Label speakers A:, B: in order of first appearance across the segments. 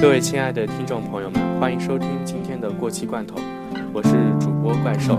A: 各位亲爱的听众朋友们，欢迎收听今天的过期罐头，我是主播怪兽。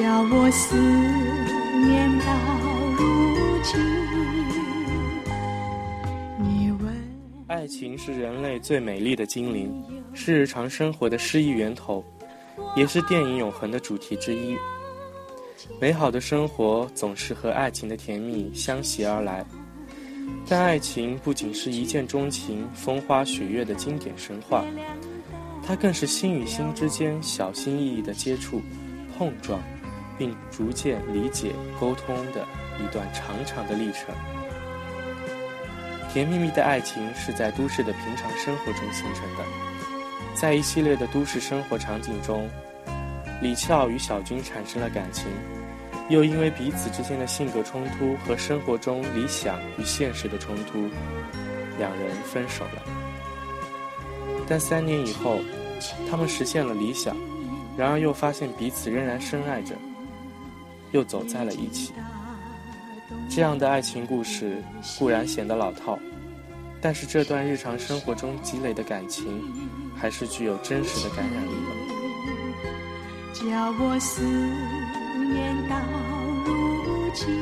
B: 叫我思念到如
A: 爱情是人类最美丽的精灵，是日常生活的诗意源头，也是电影永恒的主题之一。美好的生活总是和爱情的甜蜜相携而来，但爱情不仅是一见钟情、风花雪月的经典神话，它更是心与心之间小心翼翼的接触、碰撞。并逐渐理解沟通的一段长长的历程。甜蜜蜜的爱情是在都市的平常生活中形成的，在一系列的都市生活场景中，李翘与小军产生了感情，又因为彼此之间的性格冲突和生活中理想与现实的冲突，两人分手了。但三年以后，他们实现了理想，然而又发现彼此仍然深爱着。又走在了一起。这样的爱情故事固然显得老套，但是这段日常生活中积累的感情，还是具有真实的感染力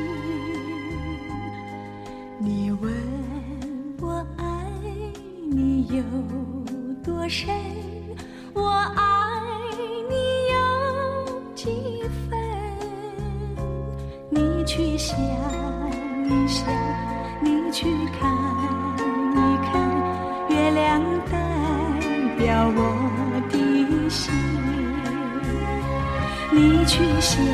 A: 的。
B: 去想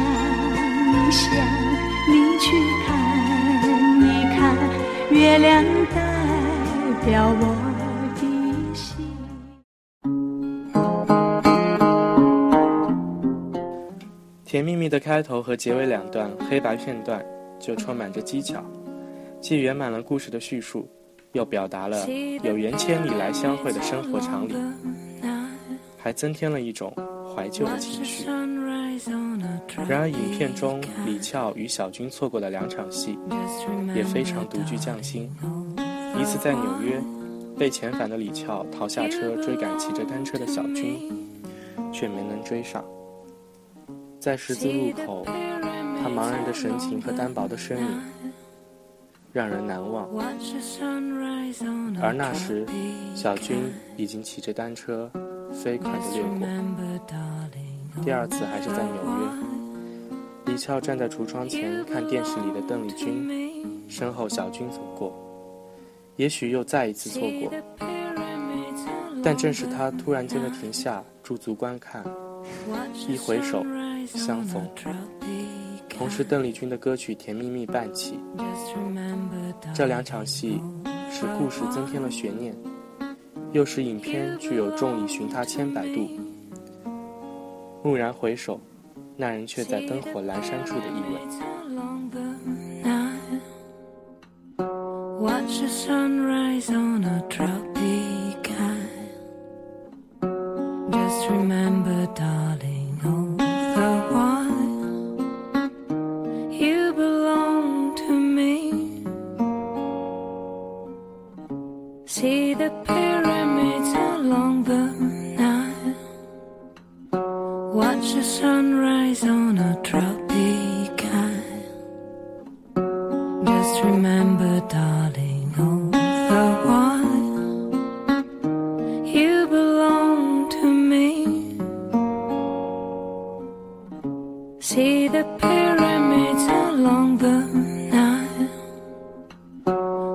A: 甜蜜蜜的开头和结尾两段黑白片段就充满着技巧，既圆满了故事的叙述，又表达了有缘千里来相会的生活常理，还增添了一种。怀旧的情绪。然而，影片中李翘与小军错过了两场戏，也非常独具匠心。一次在纽约，被遣返的李翘逃下车追赶骑着单车的小军，却没能追上。在十字路口，他茫然的神情和单薄的身影让人难忘。而那时，小军已经骑着单车。飞快地掠过。第二次还是在纽约，李翘站在橱窗前看电视里的邓丽君，身后小军走过，也许又再一次错过。但正是他突然间的停下、驻足观看，一回首相逢，同时邓丽君的歌曲《甜蜜蜜》伴起。这两场戏使故事增添了悬念。又是影片具有“众里寻他千百度，蓦然回首，那人却在灯火阑珊处”的意味。
C: streets along the Nile. Watch the sunrise on a tropic isle. Just remember, darling.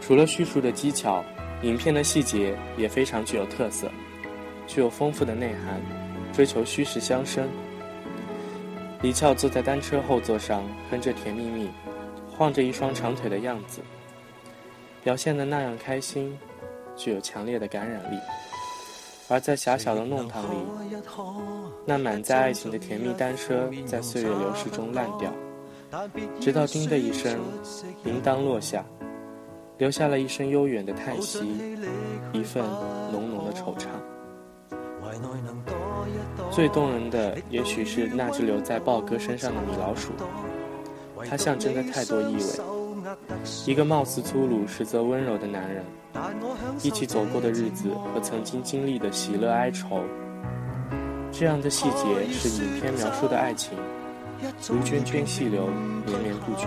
A: 除了叙述的技巧，影片的细节也非常具有特色，具有丰富的内涵，追求虚实相生。李翘坐在单车后座上，哼着《甜蜜蜜》，晃着一双长腿的样子，表现的那样开心，具有强烈的感染力。而在狭小的弄堂里，那满载爱情的甜蜜单车，在岁月流逝中烂掉，直到叮的一声，铃铛落下。留下了一声悠远的叹息，一份浓浓的惆怅。最动人的，也许是那只留在豹哥身上的米老鼠，它象征着太多意味。一个貌似粗鲁，实则温柔的男人，一起走过的日子和曾经经历的喜乐哀愁，这样的细节是影片描述的爱情，如涓涓细流，绵绵不绝。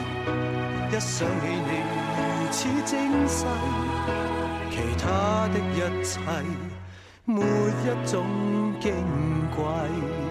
D: 一想起你如此精细，其他的一切没一种矜贵。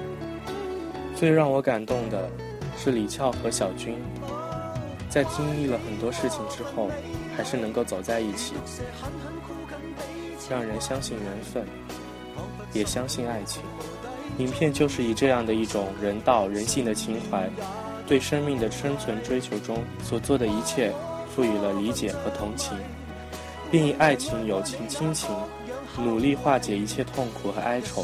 A: 最让我感动的是李俏和小军，在经历了很多事情之后，还是能够走在一起，让人相信缘分，也相信爱情。影片就是以这样的一种人道、人性的情怀，对生命的生存追求中所做的一切，赋予了理解和同情，
B: 并以爱情、友情、亲情，努力化解一切痛苦和哀愁。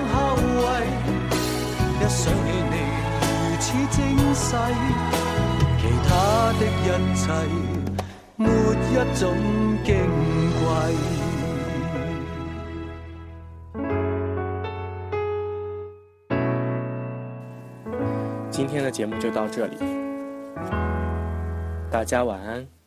D: 想后遗，一想起你如此精细，其他的一切没一种矜贵。
B: 今天的节目就到这里，大家晚安。